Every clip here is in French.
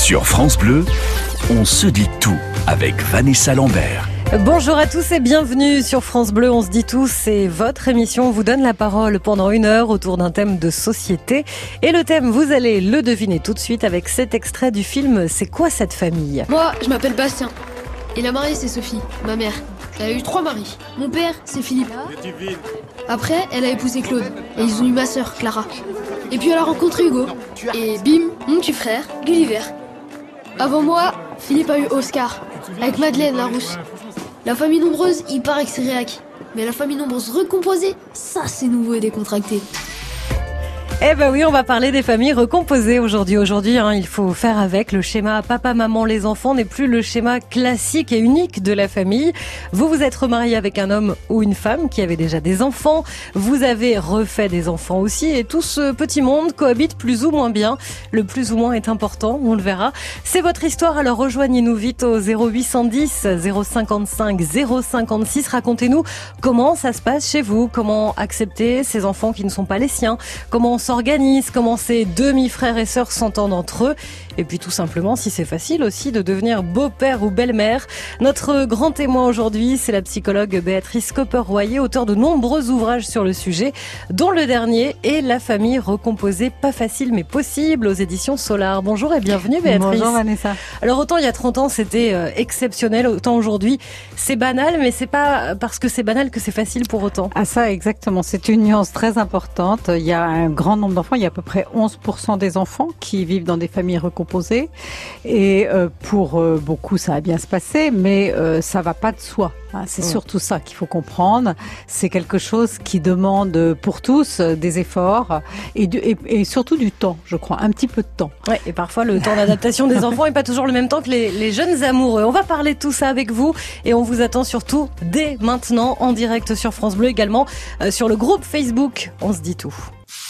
Sur France Bleu, on se dit tout avec Vanessa Lambert. Bonjour à tous et bienvenue sur France Bleu. On se dit tous, c'est votre émission. On vous donne la parole pendant une heure autour d'un thème de société. Et le thème, vous allez le deviner tout de suite avec cet extrait du film C'est quoi cette famille? Moi, je m'appelle Bastien. Et la mariée, c'est Sophie, ma mère. Elle a eu trois maris. Mon père, c'est Philippe. Après, elle a épousé Claude. Et ils ont eu ma sœur, Clara. Et puis elle a rencontré Hugo. Et bim, mon petit frère, Gulliver. Avant moi, Philippe a eu Oscar, avec Madeleine la rousse. La famille nombreuse, il paraît que c'est réac. Mais la famille nombreuse recomposée, ça c'est nouveau et décontracté. Eh ben oui, on va parler des familles recomposées aujourd'hui. Aujourd'hui, hein, il faut faire avec. Le schéma papa, maman, les enfants n'est plus le schéma classique et unique de la famille. Vous vous êtes remarié avec un homme ou une femme qui avait déjà des enfants. Vous avez refait des enfants aussi et tout ce petit monde cohabite plus ou moins bien. Le plus ou moins est important, on le verra. C'est votre histoire, alors rejoignez-nous vite au 0810 055 056. Racontez-nous comment ça se passe chez vous, comment accepter ces enfants qui ne sont pas les siens, comment s'organise, comment ces demi-frères et sœurs s'entendent entre eux, et puis tout simplement si c'est facile aussi de devenir beau-père ou belle-mère. Notre grand témoin aujourd'hui, c'est la psychologue Béatrice Copper-Royer, auteur de nombreux ouvrages sur le sujet, dont le dernier est La famille recomposée, pas facile mais possible aux éditions Solar. Bonjour et bienvenue Béatrice. Bonjour Vanessa. Alors autant il y a 30 ans c'était euh, exceptionnel, autant aujourd'hui c'est banal, mais c'est pas parce que c'est banal que c'est facile pour autant. Ah ça exactement, c'est une nuance très importante. Il y a un grand nombre d'enfants, il y a à peu près 11% des enfants qui vivent dans des familles recomposées. Et euh, pour euh, beaucoup, ça va bien se passer, mais euh, ça va pas de soi. Hein. C'est surtout ça qu'il faut comprendre. C'est quelque chose qui demande pour tous des efforts et, du, et, et, surtout du temps, je crois, un petit peu de temps. Ouais, et parfois le temps d'adaptation des enfants est pas toujours le même temps que les, les jeunes amoureux. On va parler de tout ça avec vous et on vous attend surtout dès maintenant en direct sur France Bleu également sur le groupe Facebook. On se dit tout.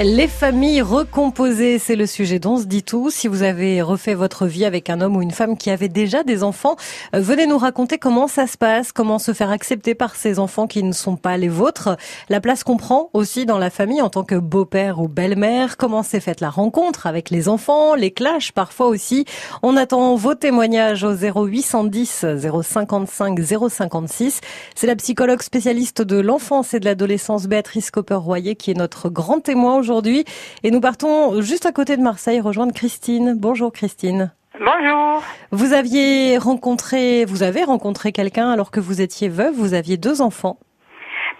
Les familles recomposées, c'est le sujet dont se dit tout. Si vous avez refait votre vie avec un homme ou une femme qui avait déjà des enfants, euh, venez nous raconter comment ça se passe, comment se faire accepter par ces enfants qui ne sont pas les vôtres, la place qu'on prend aussi dans la famille en tant que beau-père ou belle-mère, comment s'est faite la rencontre avec les enfants, les clashs parfois aussi. On attend vos témoignages au 0810 055 056. C'est la psychologue spécialiste de l'enfance et de l'adolescence Béatrice Copper-Royer qui est notre grand témoin aujourd'hui. Et nous partons juste à côté de Marseille rejoindre Christine. Bonjour Christine. Bonjour. Vous aviez rencontré, vous avez rencontré quelqu'un alors que vous étiez veuve, vous aviez deux enfants.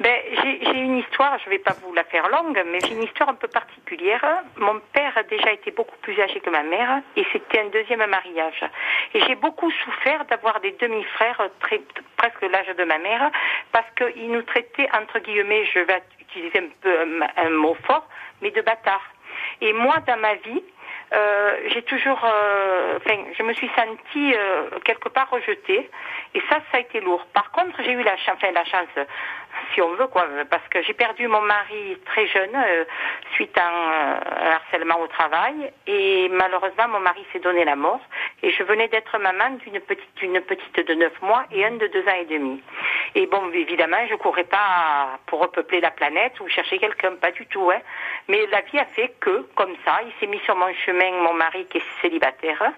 Ben, j'ai une histoire, je ne vais pas vous la faire longue, mais j'ai une histoire un peu particulière. Mon père a déjà été beaucoup plus âgé que ma mère et c'était un deuxième mariage. Et j'ai beaucoup souffert d'avoir des demi-frères très presque l'âge de ma mère parce qu'ils nous traitaient, entre guillemets, je vais utiliser un peu un, un mot fort, mais de bâtard. Et moi, dans ma vie, euh, j'ai toujours, euh, je me suis sentie euh, quelque part rejetée, et ça, ça a été lourd. Par contre, j'ai eu la chance, enfin la chance, si on veut quoi, parce que j'ai perdu mon mari très jeune euh, suite à un, un, harcèlement au travail, et malheureusement, mon mari s'est donné la mort, et je venais d'être maman d'une petite, d'une petite de 9 mois et un de deux ans et demi. Et bon, évidemment, je courais pas pour repeupler la planète ou chercher quelqu'un, pas du tout, hein. Mais la vie a fait que, comme ça, il s'est mis sur mon chemin, mon mari qui est célibataire.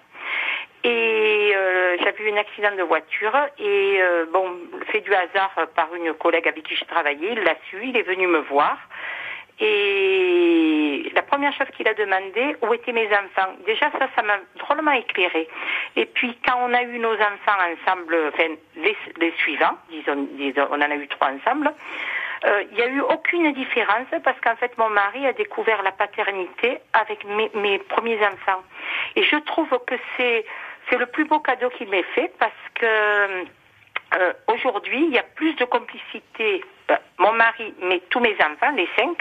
Et euh, j'avais eu un accident de voiture et euh, bon, fait du hasard par une collègue avec qui j'ai travaillé, il l'a su, il est venu me voir. Et la première chose qu'il a demandé, où étaient mes enfants? Déjà, ça, ça m'a drôlement éclairé. Et puis, quand on a eu nos enfants ensemble, enfin, les, suivants, disons, on en a eu trois ensemble, euh, il n'y a eu aucune différence parce qu'en fait, mon mari a découvert la paternité avec mes, mes premiers enfants. Et je trouve que c'est, c'est le plus beau cadeau qu'il m'ait fait parce que euh, aujourd'hui, il y a plus de complicité. Euh, mon mari, mais tous mes enfants, les cinq,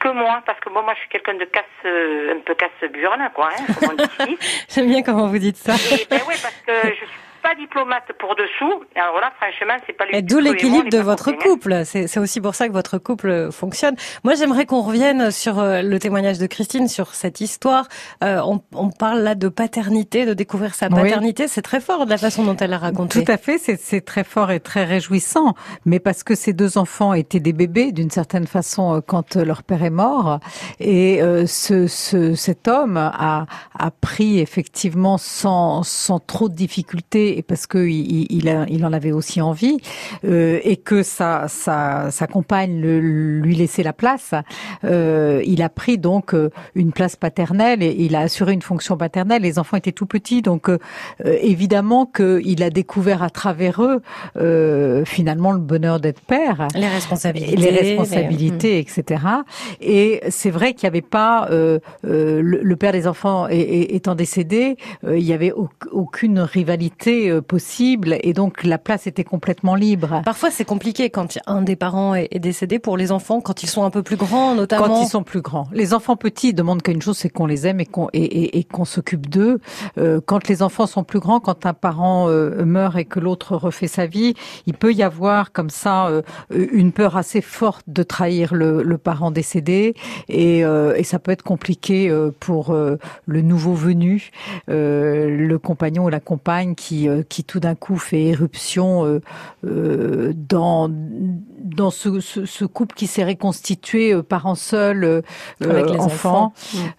que moi, parce que bon, moi, je suis quelqu'un de casse, euh, un peu casse-burne, quoi, hein, comme on dit J'aime bien comment vous dites ça. Et, ben oui, parce que je suis pas diplomate pour dessous. Alors là, franchement, c'est pas Et d'où l'équilibre de votre couple. C'est aussi pour ça que votre couple fonctionne. Moi, j'aimerais qu'on revienne sur euh, le témoignage de Christine, sur cette histoire. Euh, on, on, parle là de paternité, de découvrir sa paternité. C'est très fort de la façon dont elle a raconté. Tout à fait, c'est très fort et très réjouissant. Mais parce que ces deux enfants étaient des bébés, d'une certaine façon, euh, quand leur père est mort. Et ce, ce, cet homme a, a pris effectivement sans, sans trop de difficultés, et parce que il, il, il en avait aussi envie, euh, et que sa, sa, sa compagne le, lui laissait la place, euh, il a pris donc euh, une place paternelle et il a assuré une fonction paternelle. Les enfants étaient tout petits, donc euh, évidemment qu'il a découvert à travers eux finalement le bonheur d'être père, les responsabilités, les responsabilités, etc. Et c'est vrai qu'il n'y avait pas le, le, père des enfants étant décédé, il n'y avait aucune rivalité possible et donc la place était complètement libre. Parfois c'est compliqué quand un des parents est décédé pour les enfants quand ils sont un peu plus grands notamment. Quand ils sont plus grands. Les enfants petits demandent qu'une chose, c'est qu'on les aime et qu'on et, et, qu'on s'occupe d'eux. Euh, quand les enfants sont plus grands, quand un parent euh, meurt et que l'autre refait sa vie, il peut y avoir comme ça euh, une peur assez forte de trahir le, le parent décédé et, euh, et, ça peut être compliqué pour le nouveau venu, le compagnon ou la compagne qui qui tout d'un coup fait éruption dans dans ce, ce, ce couple qui s'est reconstitué euh, parents seuls, euh, Avec les enfants,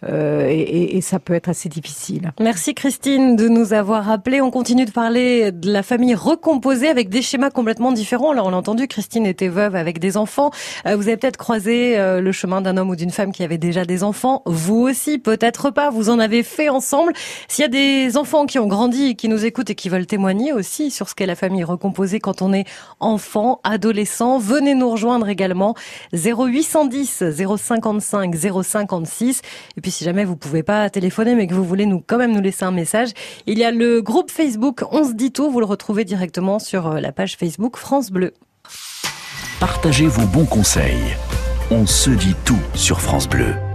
euh, et, et, ça peut être assez difficile. Merci Christine de nous avoir appelé. On continue de parler de la famille recomposée avec des schémas complètement différents. Alors on l'a entendu, Christine était veuve avec des enfants. Vous avez peut-être croisé le chemin d'un homme ou d'une femme qui avait déjà des enfants. Vous aussi, peut-être pas. Vous en avez fait ensemble. S'il y a des enfants qui ont grandi, qui nous écoutent et qui veulent témoigner aussi sur ce qu'est la famille recomposée quand on est enfant, adolescent, venez nous rejoindre également. 0810 055 056. Et puis si jamais vous pouvez pas téléphoner mais que vous voulez nous quand même nous laisser un message, il y a le groupe Facebook On se dit tout, vous le retrouvez directement sur euh, la page Facebook France Bleu. Partagez vos bons conseils. On se dit tout sur France Bleu.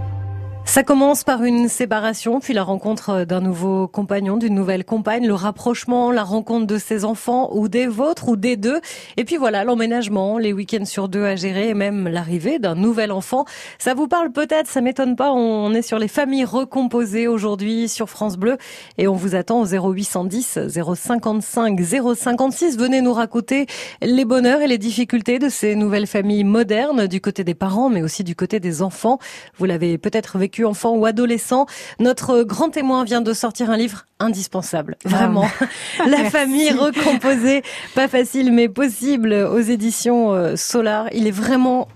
Ça commence par une séparation, puis la rencontre d'un nouveau compagnon, d'une nouvelle compagne, le rapprochement, la rencontre de ses enfants ou des vôtres ou des deux. Et puis voilà, l'emménagement, les week-ends sur deux à gérer et même l'arrivée d'un nouvel enfant. Ça vous parle peut-être, ça m'étonne pas. On est sur les familles recomposées aujourd'hui sur France Bleu et on vous attend au 0810 055 056. Venez nous raconter les bonheurs et les difficultés de ces nouvelles familles modernes du côté des parents mais aussi du côté des enfants. Vous l'avez peut-être vécu enfant ou adolescent. Notre grand témoin vient de sortir un livre indispensable. Ah. Vraiment. La famille recomposée. Pas facile, mais possible aux éditions euh, Solar. Il est vraiment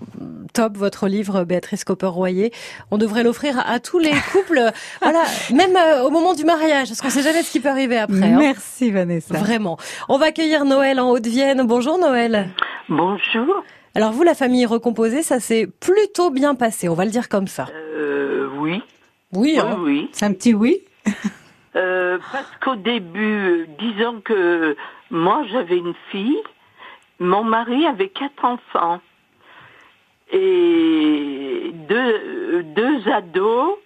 top, votre livre, Béatrice Copper-Royer. On devrait l'offrir à, tous les couples. voilà. Même euh, au moment du mariage. Parce qu'on sait jamais ce qui peut arriver après. Hein. Merci, Vanessa. Vraiment. On va accueillir Noël en Haute-Vienne. Bonjour, Noël. Bonjour. Alors vous, la famille recomposée, ça s'est plutôt bien passé, on va le dire comme ça. Euh, oui. Oui, hein. oui. C'est un petit oui euh, Parce qu'au début, disons que moi j'avais une fille, mon mari avait quatre enfants et deux, deux ados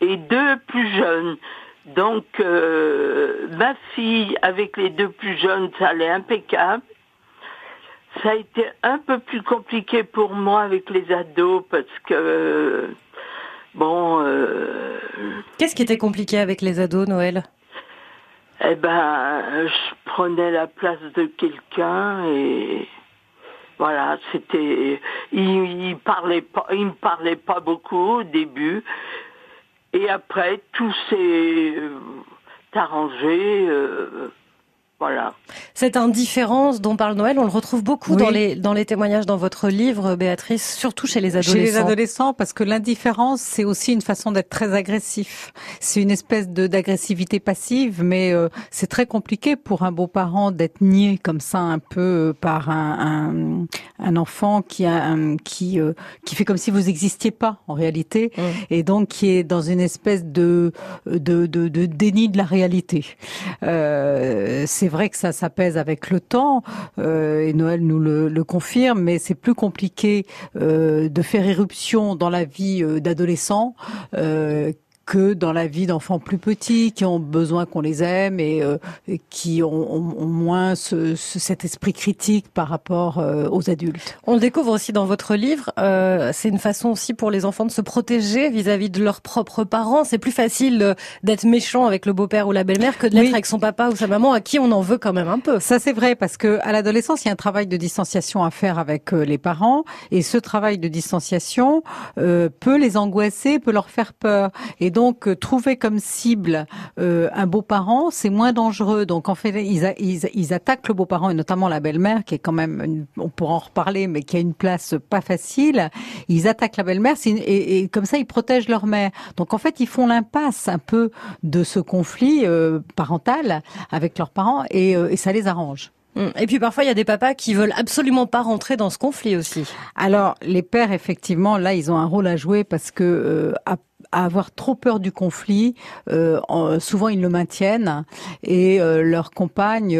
et deux plus jeunes. Donc euh, ma fille avec les deux plus jeunes, ça allait impeccable. Ça a été un peu plus compliqué pour moi avec les ados parce que bon. Euh, Qu'est-ce qui était compliqué avec les ados, Noël Eh ben, je prenais la place de quelqu'un et voilà, c'était. Il, il parlait pas, il me parlait pas beaucoup au début et après tout s'est euh, arrangé. Euh, voilà. Cette indifférence dont parle Noël, on le retrouve beaucoup dans les dans les témoignages dans votre livre, Béatrice, surtout chez les adolescents. Chez les adolescents, parce que l'indifférence, c'est aussi une façon d'être très agressif. C'est une espèce de d'agressivité passive, mais euh, c'est très compliqué pour un beau-parent d'être nié comme ça un peu euh, par un, un, un enfant qui a qui euh, qui fait comme si vous existiez pas en réalité, mmh. et donc qui est dans une espèce de de, de, de déni de la réalité. Euh, c'est vrai que ça s'apaise avec le temps, euh, et Noël nous le, confirme, mais c'est plus compliqué euh, de faire éruption dans la vie euh, d'adolescent que dans la vie d'enfants plus petits qui ont besoin qu'on les aime et, qui ont, moins ce, cet esprit critique par rapport aux adultes. On le découvre aussi dans votre livre. c'est une façon aussi pour les enfants de se protéger vis-à-vis de leurs propres parents. C'est plus facile d'être méchant avec le beau-père ou la belle-mère que de l'être avec son papa ou sa maman à qui on en veut quand même un peu. Ça c'est vrai parce que à l'adolescence il y a un travail de distanciation à faire avec les parents et ce travail de distanciation euh, peut les angoisser, peut leur faire peur. Et donc euh, trouver comme cible euh, un beau-parent, c'est moins dangereux. Donc en fait, ils, ils, ils attaquent le beau-parent et notamment la belle-mère, qui est quand même, on pourra en reparler, mais qui a une place pas facile. Ils attaquent la belle-mère et, et, comme ça ils protègent leur mère. Donc en fait, ils font l'impasse un peu de ce conflit parental avec leurs parents et, et ça les arrange. Mm. Et puis parfois il y a des papas qui veulent absolument pas rentrer dans ce conflit aussi. Alors les pères effectivement là ils ont un rôle à jouer parce que euh, à, avoir trop peur du conflit, euh, souvent ils le maintiennent et euh, leurs compagnes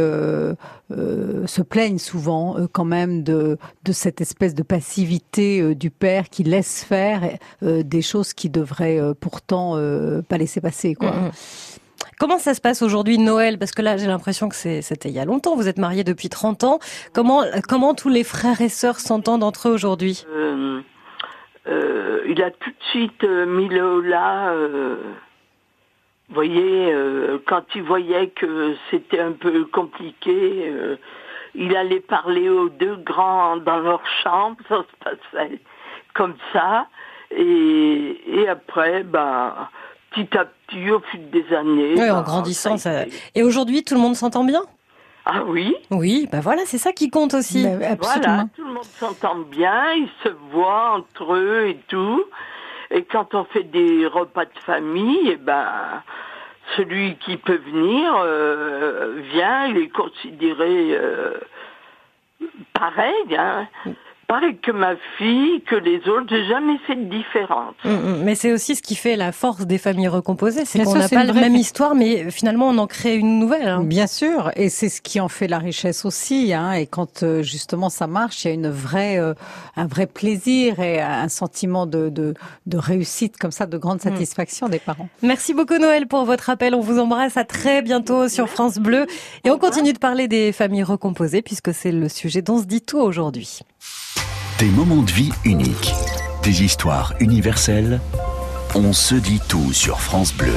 se plaignent souvent quand même de, de cette espèce de passivité du père qui laisse faire des choses qui devraient pourtant pas laisser passer quoi. Mm, mm. Comment ça se passe aujourd'hui Noël? Parce que là, j'ai l'impression que c'était il y a longtemps. Vous êtes mariés depuis 30 ans. Comment, comment tous les frères et sœurs s'entendent entre eux aujourd'hui? Euh, euh, Il a tout de suite euh, mis Lola. vous voyez, quand il voyait que c'était un peu compliqué, il allait parler aux deux grands dans leur chambre. Ça se passait comme ça. Et, et après, ben petit à petit, au fil des années. Oui, en bah, grandissant. Ça... Et aujourd'hui, tout le monde s'entend bien? Ah oui Oui, ben voilà, c'est ça qui compte aussi. Ben, voilà, tout le monde s'entend bien, ils se voient entre eux et tout. Et quand on fait des repas de famille, eh ben celui qui peut venir euh, vient, il est considéré euh, pareil. Hein pareil que ma fille, que les autres, j'ai jamais fait de différence. Mm, mm. mais c'est aussi ce qui fait la force des familles recomposées, c'est qu'on n'a pas la même histoire, mais finalement on en crée une nouvelle. Hein. Bien sûr, et c'est ce qui en fait la richesse aussi. Hein. Et quand euh, justement ça marche, il y a une vraie, euh, un vrai plaisir et un sentiment de, de, de réussite comme ça, de grande mm. satisfaction des parents. Merci beaucoup Noël pour votre appel. On vous embrasse à très bientôt sur France Bleu et on continue de parler des familles recomposées puisque c'est le sujet dont se dit tout aujourd'hui. Des moments de vie uniques, des histoires universelles. On se dit tout sur France Bleu.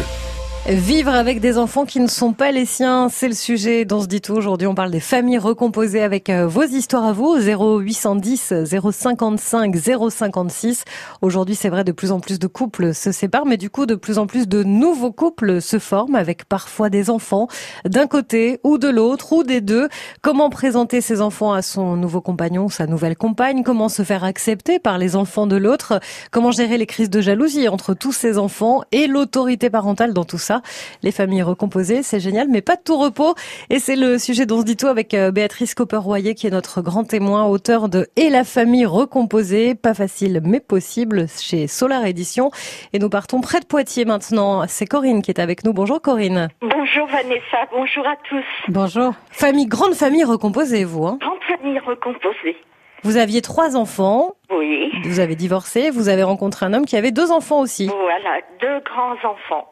Vivre avec des enfants qui ne sont pas les siens, c'est le sujet dont se dit tout. Aujourd'hui, on parle des familles recomposées avec euh, vos histoires à vous, 0810 055 056. Aujourd'hui, c'est vrai, de plus en plus de couples se séparent, mais du coup, de plus en plus de nouveaux couples se forment avec parfois des enfants d'un côté ou de l'autre ou des deux. Comment présenter ses enfants à son nouveau compagnon, sa nouvelle compagne? Comment se faire accepter par les enfants de l'autre? Comment gérer les crises de jalousie entre tous ces enfants et l'autorité parentale dans tout ça? Les familles recomposées, c'est génial, mais pas de tout repos. Et c'est le sujet dont se dit tout avec euh, Béatrice Copper-Royer, qui est notre grand témoin, auteur de Et la famille recomposée, pas facile mais possible, chez Solar Édition. Et nous partons près de Poitiers maintenant. C'est Corinne qui est avec nous. Bonjour Corinne. Bonjour Vanessa, bonjour à tous. Bonjour. Famille, grande famille recomposée, vous. Hein grande famille recomposée. Vous aviez trois enfants. Oui. Vous avez divorcé. Vous avez rencontré un homme qui avait deux enfants aussi. Voilà, deux grands enfants.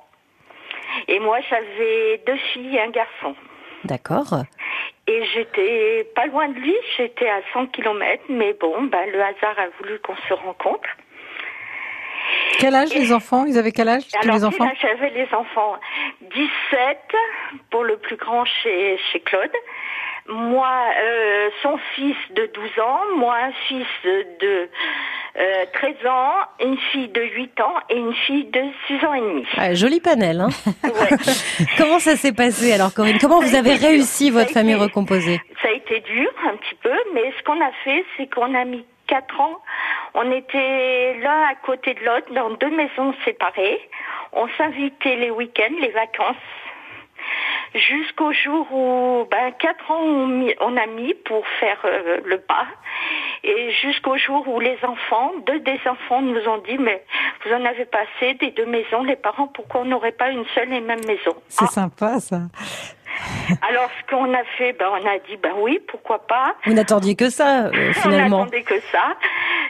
Et moi, j'avais deux filles et un garçon. D'accord. Et j'étais pas loin de lui, j'étais à 100 km, mais bon, ben, le hasard a voulu qu'on se rencontre. Quel âge les enfants? Ils avaient quel âge alors, les enfants? J'avais les enfants? 17 pour le plus grand chez, chez Claude. Moi, euh, son fils de 12 ans, moi un fils de 13 euh, ans, une fille de 8 ans et une fille de 6 ans et demi. Ah, joli panel, hein Comment ça s'est passé alors Corinne? Comment vous avez réussi votre famille recomposée? Ça a été dur un petit peu, mais ce qu'on a fait, c'est qu'on a mis 4 ans. On était l'un à côté de l'autre dans deux maisons séparées. On s'invitait les week-ends, les vacances jusqu'au jour où ben, quatre ans on, a mis pour faire euh, le pas et jusqu'au jour où les enfants, deux des enfants nous ont dit mais vous en avez pas assez des deux maisons, les parents, pourquoi on n'aurait pas une seule et même maison? C'est ah. sympa ça. Alors ce qu'on a fait, ben on a dit ben oui, pourquoi pas. Vous n'attendiez que ça euh, finalement. on n'attendait que ça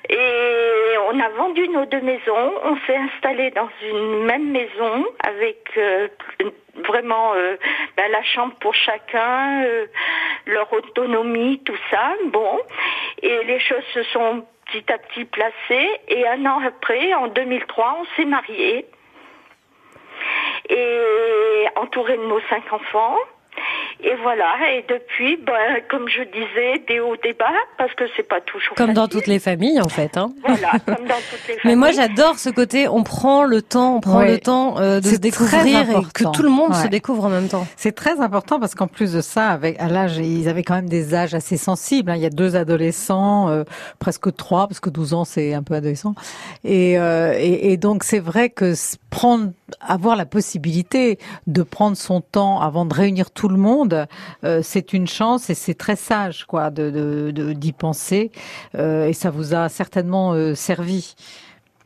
et on a vendu nos deux maisons, on s'est installé dans une même maison avec euh, vraiment euh, ben, la chambre pour chacun, euh, leur autonomie, tout ça. Bon, et les choses se sont petit à petit placées. Et un an après, en 2003, on s'est mariés et entouré de nos cinq enfants. Et voilà, et depuis, ben, comme je disais, des hauts, des bas, parce que c'est pas toujours Comme dans toutes les familles, en fait. Hein. Voilà, comme dans toutes les familles. Mais moi, j'adore ce côté, on prend le temps, on prend Ouais. le temps euh, de se découvrir et que important. tout le monde se découvre en même temps. C'est très important parce qu'en plus de ça, avec à l'âge, ils avaient quand même des âges assez sensibles. hein. Il y a deux adolescents, euh, presque trois, parce que 12 ans c'est un peu adolescent. Et, euh, et, et donc c'est vrai que prendre, avoir la possibilité de prendre son temps avant de réunir tout le monde, euh, c'est une chance et c'est très sage, quoi, de de- de- d'y penser. Euh, et ça vous a certainement euh, servi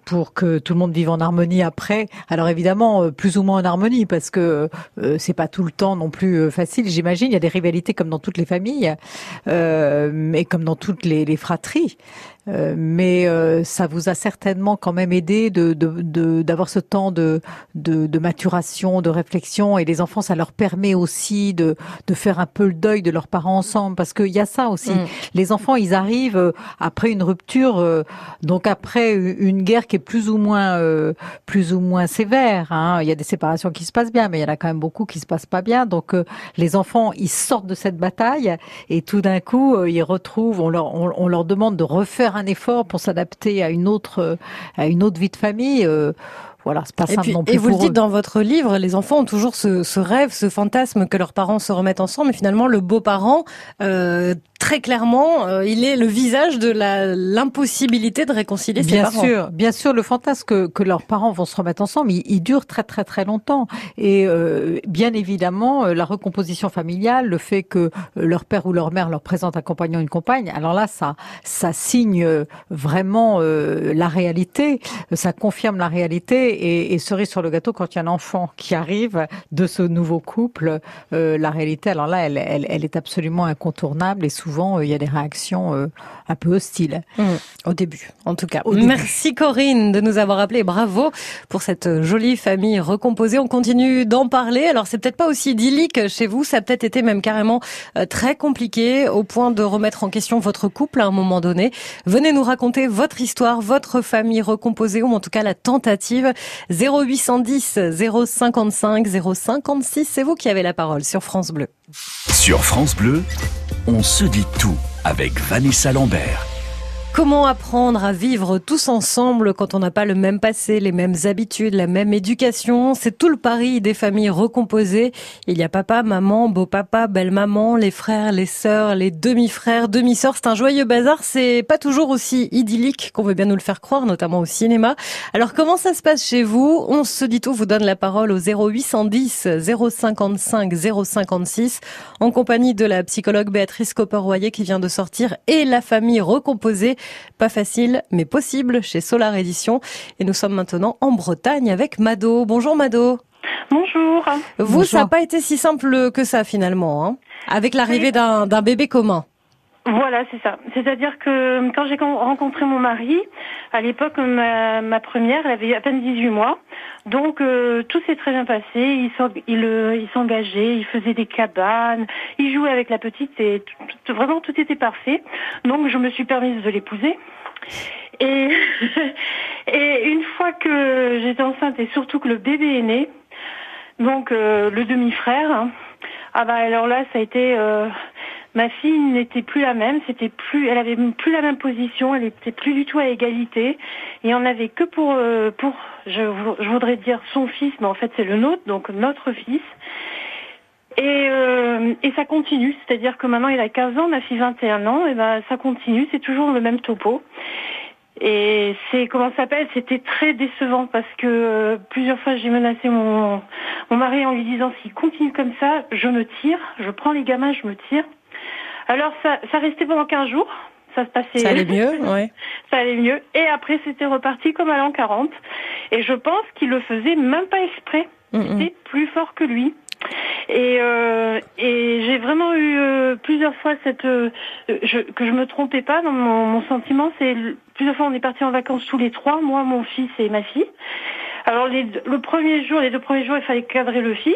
pour que tout le monde vive en harmonie après. Alors évidemment, euh, plus ou moins en harmonie, parce que euh, c'est pas tout le temps non plus euh, facile. J'imagine, il y a des rivalités comme dans toutes les familles, euh, mais comme dans toutes les, les fratries. Euh, mais euh, ça vous a certainement quand même aidé de de- de- d'avoir ce temps de, de de maturation, de réflexion, et les enfants, ça leur permet aussi de de faire un peu le deuil de leurs parents ensemble, parce qu'il y a ça aussi. Mm. Les enfants, ils arrivent euh, après une rupture, euh, donc après une guerre qui est plus ou moins euh, plus ou moins sévère. Hein. Il y a des séparations qui se passent bien, mais il y en a quand même beaucoup qui se passent pas bien. Donc euh, les enfants, ils sortent de cette bataille et tout d'un coup, ils retrouvent. On leur on, on leur demande de refaire un effort pour s'adapter à une autre euh, à une autre vie de famille. Voilà, c'est pas Et, simple puis, non plus et vous le dites eux. dans votre livre, les enfants ont toujours ce, ce rêve, ce fantasme que leurs parents se remettent ensemble. Mais finalement, le beau-parent, euh, très clairement, euh, il est le visage de l'impossibilité de réconcilier ses Bien parents. sûr, bien sûr, le fantasme que, que leurs parents vont se remettre ensemble, il, il dure très très très longtemps. Et euh, bien évidemment, euh, la recomposition familiale, le fait que euh, leur père ou leur mère leur présente un compagnon ou une compagne, alors là, ça ça signe vraiment euh, la réalité, ça confirme la réalité. Et, et cerise sur le gâteau, quand il y a un enfant qui arrive de ce nouveau couple, euh, la réalité, alors là, elle, elle, elle est absolument incontournable. Et souvent, euh, il y a des réactions euh, un peu hostiles. Mmh, au début, en tout cas. Au début. Merci Corinne de nous avoir appelé. Bravo pour cette jolie famille recomposée. On continue d'en parler. Alors c'est peut-être pas aussi idyllique chez vous. Ça a peut-être été même carrément euh, très compliqué au point de remettre en question votre couple à un moment donné. Venez nous raconter votre histoire, votre famille recomposée ou en tout cas la tentative. 0810 055 056. C'est vous qui avez la parole sur France Bleu. Sur France Bleu, on se dit tout avec Vanessa Lambert. Comment apprendre à vivre tous ensemble quand on n'a pas le même passé, les mêmes habitudes, la même éducation? C'est tout le pari des familles recomposées. Il y a papa, maman, beau-papa, belle-maman, les frères, les sœurs, les demi-frères, demi-sœurs. C'est un joyeux bazar. C'est pas toujours aussi idyllique qu'on veut bien nous le faire croire, notamment au cinéma. Alors comment ça se passe chez vous? On se dit tout, vous donne la parole au 0810 055 056 en compagnie de la psychologue Béatrice Copper-Royer qui vient de sortir et la famille recomposée. Pas facile, mais possible chez Solar Édition. Et nous sommes maintenant en Bretagne avec Mado. Bonjour Mado. Bonjour. Vous, ça n'a pas été si simple que ça finalement, hein avec l'arrivée d'un d'un bébé commun. Voilà, c'est ça. C'est-à-dire que quand j'ai rencontré mon mari, à l'époque, ma, ma première, elle avait à peine 18 mois. Donc euh, tout s'est très bien passé. Euh, il s'engageait, il faisait des cabanes, il jouait avec la petite et vraiment tout était parfait. Donc je me suis permise de l'épouser. Et, une fois que j'étais enceinte et surtout que le bébé est né, donc euh, le demi-frère, hein, ah bah alors là ça a été euh, ma fille n'était plus la même, c'était plus elle avait plus la même position, elle était plus du tout à égalité et on avait que pour euh, pour je, je voudrais dire son fils mais en fait c'est le nôtre donc notre fils. Et, euh, et ça continue, c'est-à-dire que maintenant il a 15 ans, ma fille 21 ans, et ben ça continue, c'est toujours le même topo. Et c'est comment ça s'appelle? C'était très décevant parce que euh, plusieurs fois j'ai menacé mon mon mari en lui disant s'il continue comme ça, je me tire, je prends les gamins, je me tire. Alors ça ça restait pendant 15 jours, ça se passait Ça allait mieux, ouais. ça allait mieux et après c'était reparti comme à l'an 40 et je pense qu'il le faisait même pas exprès. Mm. C'était plus fort que lui. Et, euh, et j'ai vraiment eu euh, plusieurs fois cette euh, je, que je me trompais pas dans mon, mon sentiment. C'est plusieurs fois on est partis en vacances tous les trois, moi, mon fils et ma fille. Alors les, le premier jour, les deux premiers jours, il fallait cadrer le fils.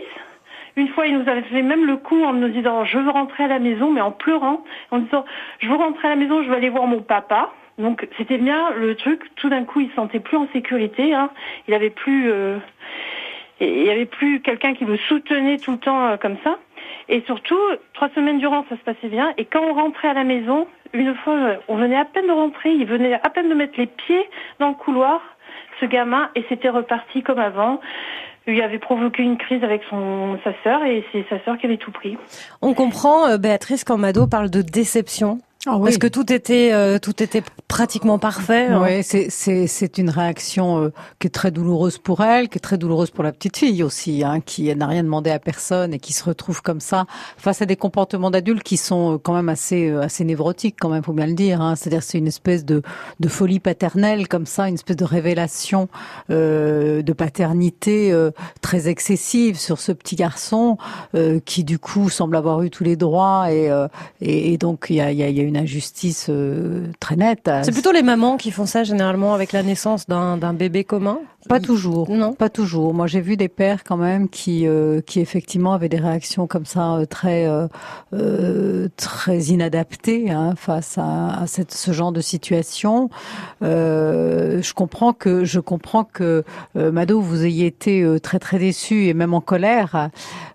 Une fois, il nous avait fait même le coup en nous disant je veux rentrer à la maison, mais en pleurant, en disant je veux rentrer à la maison, je veux aller voir mon papa. Donc c'était bien le truc. Tout d'un coup, il se sentait plus en sécurité. Hein. Il avait plus, euh, il y avait plus quelqu'un qui le soutenait tout le temps euh, comme ça. Et surtout, trois semaines durant, ça se passait bien. Et quand on rentrait à la maison, une fois, on venait à peine de rentrer, il venait à peine de mettre les pieds dans le couloir, ce gamin, et c'était reparti comme avant. Il avait provoqué une crise avec son sa sœur et c'est sa sœur qui avait tout pris. On comprend, euh, Béatrice, quand Mado parle de déception. Ah oui. Parce que tout était, euh, tout était pratiquement parfait. hein. Oui, c'est c'est c'est une réaction euh, qui est très douloureuse pour elle, qui est très douloureuse pour la petite fille aussi, hein, qui n'a rien demandé à personne et qui se retrouve comme ça face à des comportements d'adultes qui sont euh, quand même assez euh, assez névrotiques quand même, faut bien le dire. Hein. C'est-à-dire c'est une espèce de de folie paternelle comme ça, une espèce de révélation euh, de paternité euh, très excessive sur ce petit garçon euh, qui du coup semble avoir eu tous les droits et euh, et, et donc il y a il y a, y a une injustice euh, très nette. C'est plutôt les mamans qui font ça généralement avec la naissance d'un bébé commun? Pas toujours. Non. Pas toujours. Moi, j'ai vu des pères quand même qui, euh, qui effectivement avaient des réactions comme ça euh, très, euh, euh, très inadaptées hein, face à, à cette, ce genre de situation. Euh, je comprends que, je comprends que euh, Mado, vous ayez été euh, très très déçu et même en colère.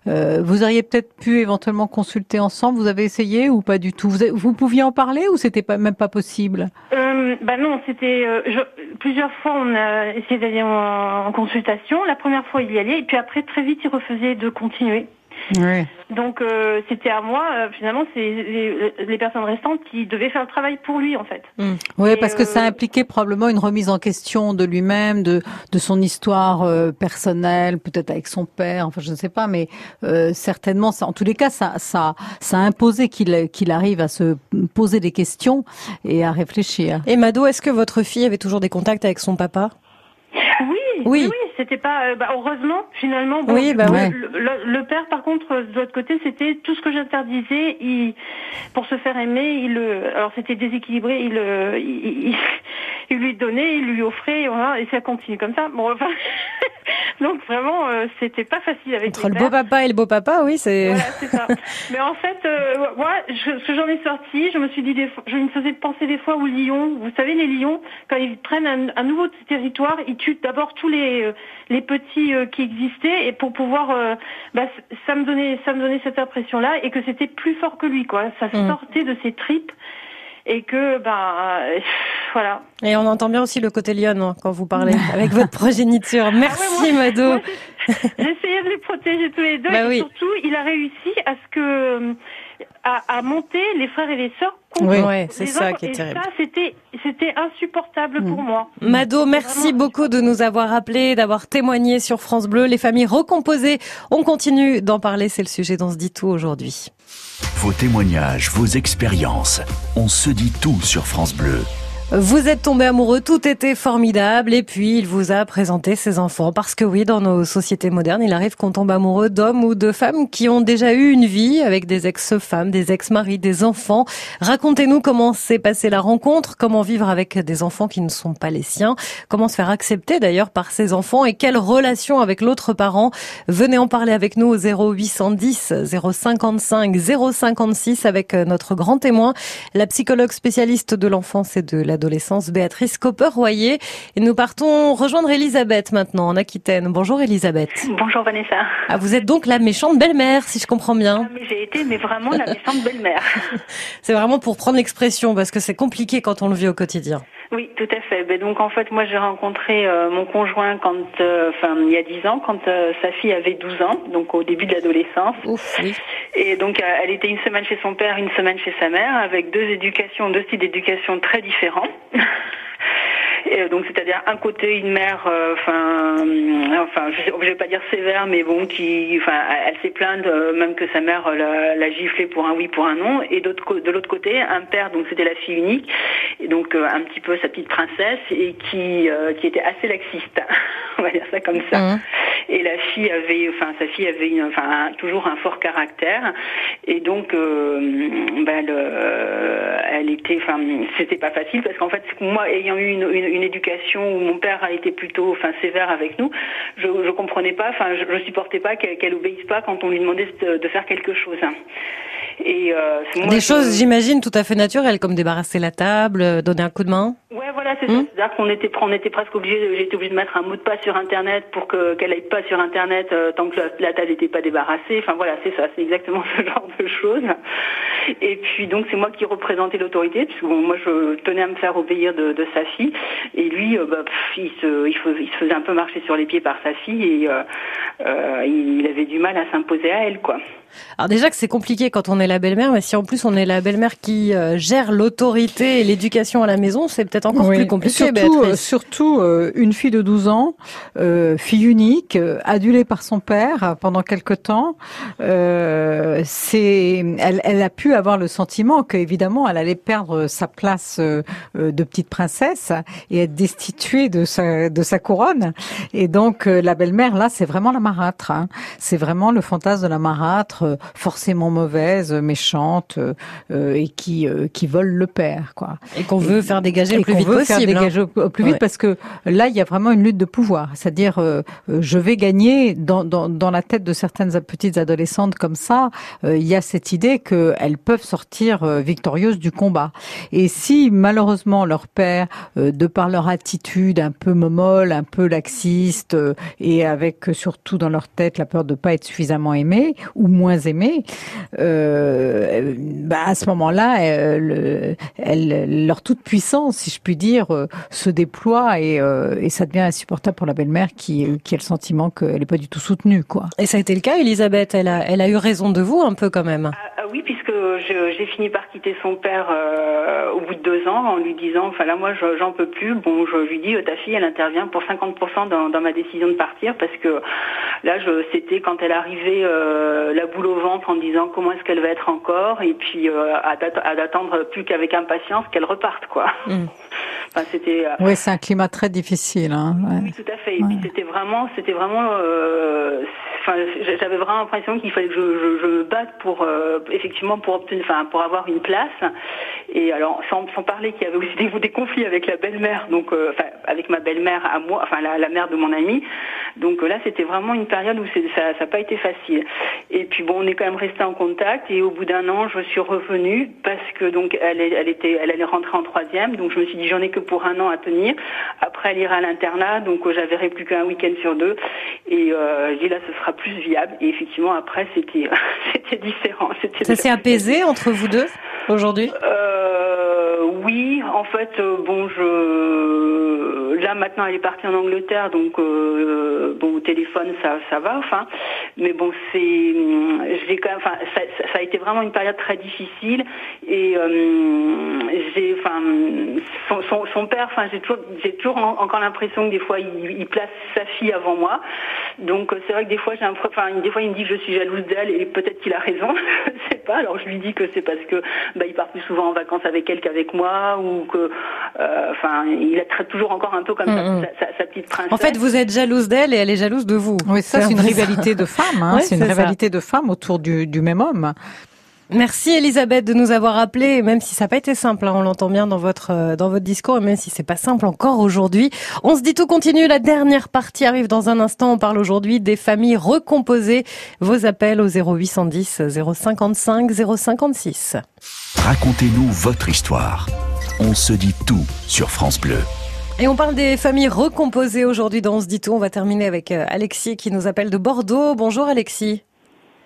Euh, vous auriez peut-être pu éventuellement consulter ensemble. Vous avez essayé ou pas du tout? Vous, avez- vous pouviez en parler ou c'était pas même pas possible? Euh, bah non, c'était euh, je- plusieurs fois on a essayé d'aller en, en consultation. La première fois il y allait et puis après très vite il refusait de continuer. Oui. Donc euh, c'était à moi euh, finalement c'est les, les personnes restantes qui devaient faire le travail pour lui en fait. Oui, Et, parce que ça euh, impliquait probablement une remise en question de lui-même, de, de son histoire euh, personnelle, peut-être avec son père, enfin je ne sais pas, mais euh, certainement, ça, en tous les cas, ça, ça, ça a imposé qu'il qu'il arrive à se poser des questions et à réfléchir. Et Mado, est-ce que votre fille avait toujours des contacts avec son papa? Oui, Oui. c'était pas. euh, bah, heureusement, finalement. Bon, Oui, bah le, ouais. le- le père, par contre, euh, de l'autre côté, c'était tout ce que j'interdisais. Il, pour se faire aimer, il, euh, alors c'était déséquilibré. Il, euh, il, il, il lui donnait, il lui offrait, voilà, et ça continue comme ça. Bon, enfin, donc vraiment, euh, c'était pas facile avec Entre les le beau papa et le beau papa, oui, c'est. Voilà, c'est ça. Mais en fait, euh, moi, je, ce que j'en ai sorti, je me suis dit, des fois, je me faisais penser des fois aux lions. Vous savez, les lions, quand ils prennent un, un nouveau territoire, ils tuent d'abord tous les euh, les petits euh, qui existaient et pour pouvoir, euh, bah, ça me donnait ça me donnait cette impression-là et que c'était plus fort que lui, quoi. Ça Mm. sortait de ses tripes et que, ben, euh, voilà. Et on entend bien aussi le côté lion hein, quand vous parlez avec votre progéniture. Merci Mado. Moi, j'ai- J'essayais de les protéger tous les deux Bah et oui. surtout, il a réussi à ce que à, à monter les frères et les sœurs contre Oui, les ouais, c'est ça qui est et terrible. ça, c'était c'était insupportable pour moi. Mado, merci Vraiment. beaucoup de nous avoir appelés, d'avoir témoigné sur France Bleu. Les familles recomposées, on continue d'en parler, c'est le sujet d'On se dit tout aujourd'hui. Vos témoignages, vos expériences. On se dit tout sur France Bleu. Vous êtes tombé amoureux, tout était formidable, et puis il vous a présenté ses enfants. Parce que oui, dans nos sociétés modernes, il arrive qu'on tombe amoureux d'hommes ou de femmes qui ont déjà eu une vie avec des ex-femmes, des ex-maris, des enfants. Racontez-nous comment s'est passée la rencontre, comment vivre avec des enfants qui ne sont pas les siens, comment se faire accepter d'ailleurs par ses enfants et quelle relation avec l'autre parent. Venez en parler avec nous au 0810 055 056 avec notre grand témoin, la psychologue spécialiste de l'enfance et de l'adolescence, Béatrice Copper-Royer. Et nous partons rejoindre Elisabeth maintenant en Aquitaine. Bonjour Elisabeth. Bonjour Vanessa. Ah, vous êtes donc la méchante belle-mère, si je comprends bien. Ah, j'ai été mais vraiment la méchante belle-mère. C'est vraiment pour prendre l'expression parce que c'est compliqué quand on le vit au quotidien. Oui, tout à fait. Ben, donc en fait, moi j'ai rencontré euh, mon conjoint quand, euh, enfin il y a 10 ans, quand euh, sa fille avait 12 ans, donc au début de l'adolescence. Oui. Et donc euh, elle était une semaine chez son père, une semaine chez sa mère, avec deux éducations, deux styles d'éducation très différents. Et euh, donc c'est-à-dire un côté une mère, euh, enfin, euh, je, je vais pas dire sévère, mais bon, qui, enfin, elle, s'est plainte euh, même que sa mère l'a, l'a pour un oui, pour un non, et de l'autre côté un père, donc c'était la fille unique, et donc un petit peu sa petite princesse, et qui, qui était assez laxiste, on va dire ça comme ça. Mhm. Et la fille avait, enfin sa fille avait une, enfin toujours un fort caractère et donc ben, elle était, enfin c'était pas facile parce qu'en fait moi ayant eu une, une, éducation où mon père a été plutôt, enfin sévère avec nous, je, je comprenais pas, enfin je, supportais pas qu'elle obéisse pas quand on lui demandait de, de faire quelque chose. Et euh, des choses, j'imagine, tout à fait naturelles, comme débarrasser la table, euh, donner un coup de main. Ouais, voilà, c'est ça. Hmm C'est-à-dire qu'on était, on était presque obligé, j'étais obligé de mettre un mot de passe sur Internet pour que qu'elle aille pas sur Internet euh, tant que la, table n'était pas débarrassée. Enfin voilà, c'est ça, c'est exactement ce genre de choses. Et puis donc c'est moi qui représentais l'autorité, puisque bon, moi je tenais à me faire obéir de, de sa fille, et lui, euh, bah, il, se, il, il, se faisait un peu marcher sur les pieds par sa fille, et euh, il avait du mal à s'imposer à elle, quoi. Alors déjà que c'est compliqué quand on est la belle-mère, mais si en plus on est la belle-mère qui euh, gère l'autorité et l'éducation à la maison, c'est peut-être encore plus compliqué. Surtout, euh, surtout euh, une fille de 12 ans, fille unique, adulée par son père pendant quelque temps, c'est, elle, elle, a pu avoir le sentiment qu'évidemment elle allait perdre sa place de petite princesse et être destituée de sa, de sa couronne. Et donc la belle-mère là, c'est vraiment la marâtre. Hein. C'est vraiment le fantasme de la marâtre forcément mauvaise, méchante euh, et qui euh, qui vole le père, quoi. Et qu'on veut faire dégager le plus vite veut possible. Faire dégager au plus vite parce que là, il y a vraiment une lutte de pouvoir. C'est-à-dire, je vais gagner dans, dans, dans la tête de certaines petites adolescentes comme ça. il y a cette idée qu'elles peuvent sortir victorieuses du combat. Et si malheureusement leur père, de par leur attitude un peu momolle, un peu laxiste et avec surtout dans leur tête la peur de pas être suffisamment aimé ou moins aimées, euh, bah à ce moment-là, euh, leur toute puissance, si je puis dire, euh, se déploie et, et ça devient insupportable pour la belle-mère qui, qui a le sentiment qu'elle n'est pas du tout soutenue, quoi. Et ça a été le cas, Elisabeth? Elle a, elle a eu raison de vous un peu quand même. Ah, ah oui, puisque j'ai fini par quitter son père au bout de deux ans en lui disant, enfin là moi j'en peux plus. Bon, je lui dis ta fille elle intervient pour 50% dans, ma décision de partir parce que là c'était quand elle arrivait la boule au ventre en disant comment est-ce qu'elle va être encore et puis euh, à, d'attendre plus qu'avec impatience qu'elle reparte quoi. C'était. Euh, oui, c'est un climat très difficile. Hein, Oui, tout à fait. Et puis c'était vraiment, c'était vraiment. Euh, enfin, j'avais vraiment l'impression qu'il fallait que je, je, me batte pour effectivement pour obtenir, enfin, pour avoir une place. Et alors, sans, sans parler qu'il y avait aussi des, des conflits avec la belle-mère, donc, enfin, avec ma belle-mère à moi, enfin la, la, mère de mon ami. Donc là, c'était vraiment une période où ça n'a pas été facile. Et puis bon, on est quand même resté en contact. Et au bout d'un an, je suis revenue parce que donc elle, elle était, elle allait rentrer en troisième. Donc je me suis dit j'en ai que pour un an à tenir. Après, elle ira à l'internat, donc euh, j'avais plus qu'un week-end sur deux. Et euh, j'ai dit là, ce sera plus viable. Et effectivement, après, c'était, c'était différent. Ça s'est apaisé entre vous deux aujourd'hui? Euh, Oui, en fait, euh, bon, je là maintenant, elle est partie en Angleterre, donc euh, téléphone, ça, ça va, enfin. Mais bon, c'est, je quand même, enfin, ça, ça, a été vraiment une période très difficile. Et euh, j'ai, enfin, son, son, son, père, enfin, j'ai toujours, j'ai toujours encore l'impression que des fois, il, il, place sa fille avant moi. Donc, c'est vrai que des fois, j'ai un, enfin, des fois, il me dit que je suis jalouse d'elle, et peut-être qu'il a raison, je sais pas. Alors, je lui dis que c'est parce que, bah, il part plus souvent en vacances avec elle qu'avec moi, ou que, euh, enfin, il la traite toujours encore un peu comme mm, mm. sa, sa, petite princesse. En fait, vous êtes jalouse d'elle et elle est jalouse de vous. Oui, ça, c'est une rivalité de femmes. Hein. c'est une rivalité de femmes autour du, du même homme. Merci Elisabeth de nous avoir appelé, même si ça n'a pas été simple, hein, on l'entend bien dans votre euh, dans votre discours, et même si c'est pas simple encore aujourd'hui. On se dit tout continue, la dernière partie arrive dans un instant. On parle aujourd'hui des familles recomposées. Vos appels au 0810 055 056. Racontez-nous votre histoire. On se dit tout sur France Bleu. Et on parle des familles recomposées aujourd'hui dans On se dit tout. On va terminer avec euh, Alexis qui nous appelle de Bordeaux. Bonjour Alexis.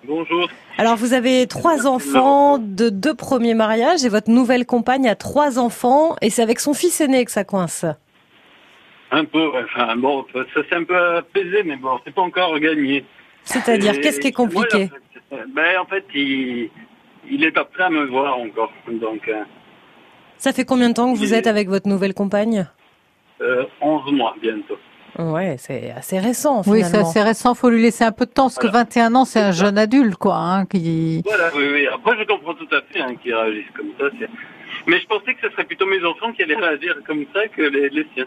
Bonjour. Alors vous avez trois enfants de deux premiers mariages et votre nouvelle compagne a trois enfants et c'est avec son fils aîné que ça coince. Un peu, enfin bon, ça s'est un peu apaisé, mais bon, c'est pas encore gagné. C'est-à-dire, qu'est-ce qui est compliqué ben, En fait, il, il est pas prêt à me voir encore. Donc, euh, ça fait combien de temps que vous êtes avec votre nouvelle compagne? 11 mois bientôt. Ouais, c'est assez récent. Finalement. Oui, c'est assez récent. Faut lui laisser un peu de temps, parce que 21 ans, c'est un jeune adulte, quoi. Hein, qui... Voilà, oui, oui. Après, je comprends tout à fait hein, qu'ils réagissent comme ça. Mais je pensais que ce serait plutôt mes enfants qui allaient réagir comme ça que les, les siens.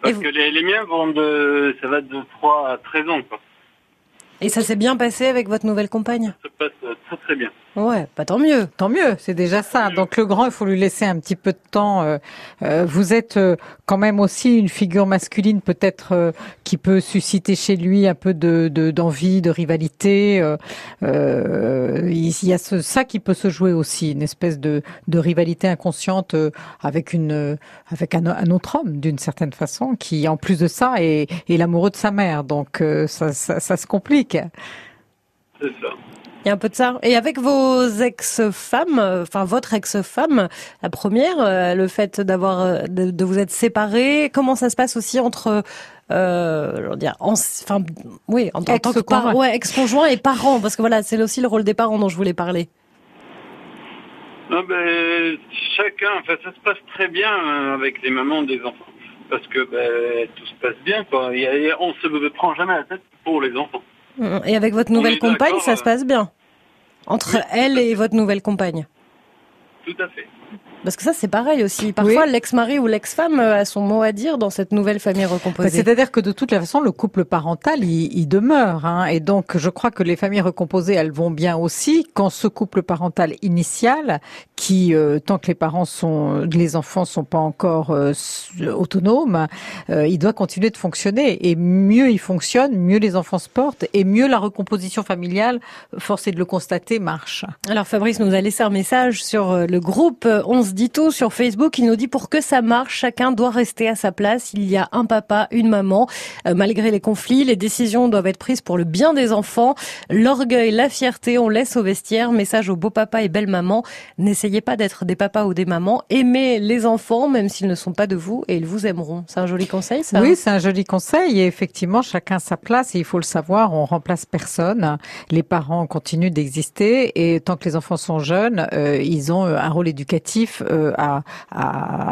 Parce que les, les, miens vont de, ça va de 3 à 13 ans, quoi. Et ça s'est bien passé avec votre nouvelle compagne? Ça se passe euh, très très bien. Ouais, pas tant mieux. Tant mieux, c'est déjà ça. Donc le grand, il faut lui laisser un petit peu de temps. Euh, euh, vous êtes euh, quand même aussi une figure masculine, peut-être euh, qui peut susciter chez lui un peu de de- d'envie, de, rivalité. Euh, euh, il y a ce, ça qui peut se jouer aussi, une espèce de, de rivalité inconsciente euh, avec une euh, avec un, un autre homme d'une certaine façon, qui en plus de ça est, est l'amoureux de sa mère. Donc euh, ça, ça, ça se complique. C'est ça. Il y a un peu de ça. Et avec vos ex-femmes, euh, enfin votre ex-femme, la première, euh, le fait d'avoir, euh, de, de vous être séparés, comment ça se passe aussi entre, euh, je veux dire, en- enfin, oui, en, en tant que Ex-conjoint. par- ouais, ex-conjoint et parents, parce que voilà, c'est aussi le rôle des parents dont je voulais parler. Non, ben, chacun, enfin, ça se passe très bien avec les mamans des enfants. Parce que ben, tout se passe bien, quoi. Il y a- il y a- on se prend jamais la tête pour les enfants. Et avec votre nouvelle compagne, ça se euh, passe bien entre elle et votre nouvelle compagne. Tout à fait. Parce que ça, c'est pareil aussi. Parfois, l'ex-mari ou l'ex-femme euh, a son mot à dire dans cette nouvelle famille recomposée. Bah, c'est-à-dire que de toute façon, le couple parental, il, il demeure. Hein. Et donc, je crois que les familles recomposées, elles vont bien aussi quand ce couple parental initial, qui, euh, tant que les parents sont, les enfants sont pas encore euh, autonomes, euh, il doit continuer de fonctionner. Et mieux il fonctionne, mieux les enfants se portent, et mieux la recomposition familiale, force est de le constater, marche. Alors, Fabrice nous a laissé un message sur euh, le groupe euh, 11 Prince Dito sur Facebook. Il nous dit pour que ça marche, chacun doit rester à sa place. Il y a un papa, une maman. Euh, malgré les conflits, les décisions doivent être prises pour le bien des enfants. L'orgueil, la fierté, on laisse au vestiaire. Message aux beaux papas et belles mamans. N'essayez pas d'être des papas ou des mamans. Aimez les enfants, même s'ils ne sont pas de vous, et ils vous aimeront. C'est un joli conseil, ça Oui, hein c'est un joli conseil. Et effectivement, chacun sa place. Il faut le savoir, on remplace personne. Les parents continuent d'exister. Et tant que les enfants sont jeunes, euh, ils ont euh, un rôle éducatif euh, à,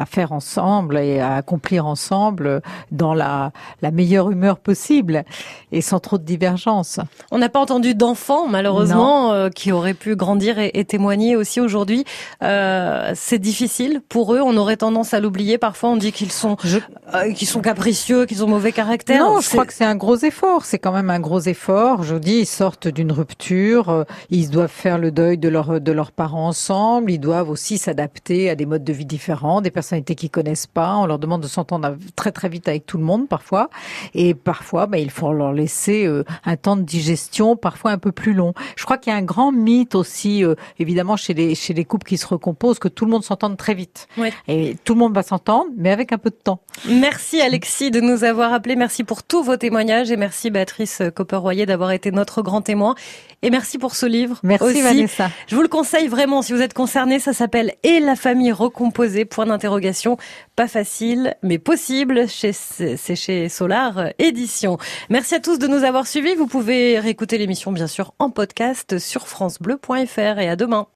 faire ensemble et à accomplir ensemble dans la, la meilleure humeur possible et sans trop de divergences. On n'a pas entendu d'enfants, malheureusement, euh, qui auraient pu grandir et, et témoigner aussi aujourd'hui. Euh, c'est difficile pour eux. On aurait tendance à l'oublier. Parfois, on dit qu'ils sont, qu'ils sont capricieux, qu'ils ont mauvais caractère. Non, je crois que c'est un gros effort. C'est quand même un gros effort. Je vous dis, ils sortent d'une rupture. Ils doivent faire le deuil de, leur, de leurs parents ensemble. Ils doivent aussi s'adapter à des modes de vie différents, des personnalités qu'ils connaissent pas. On leur demande de s'entendre très très vite avec tout le monde parfois. Et parfois, ben, il faut leur laisser euh, un temps de digestion, parfois un peu plus long. Je crois qu'il y a un grand mythe aussi, euh, évidemment, chez les, chez les couples qui se recomposent, que tout le monde s'entende très vite. Ouais. Et tout le monde va s'entendre, mais avec un peu de temps. Merci Alexis de nous avoir appelés. Merci pour tous vos témoignages et merci Béatrice Copper-Royer d'avoir été notre grand témoin. Et merci pour ce livre. Merci, aussi. Vanessa. Je vous le conseille vraiment si vous êtes concerné. Ça s'appelle Et la famille recomposée. Point d'interrogation. Pas facile, mais possible. Chez, c'est chez Solar Édition. Merci à tous de nous avoir suivis. Vous pouvez réécouter l'émission bien sûr en podcast sur francebleu.fr et à demain.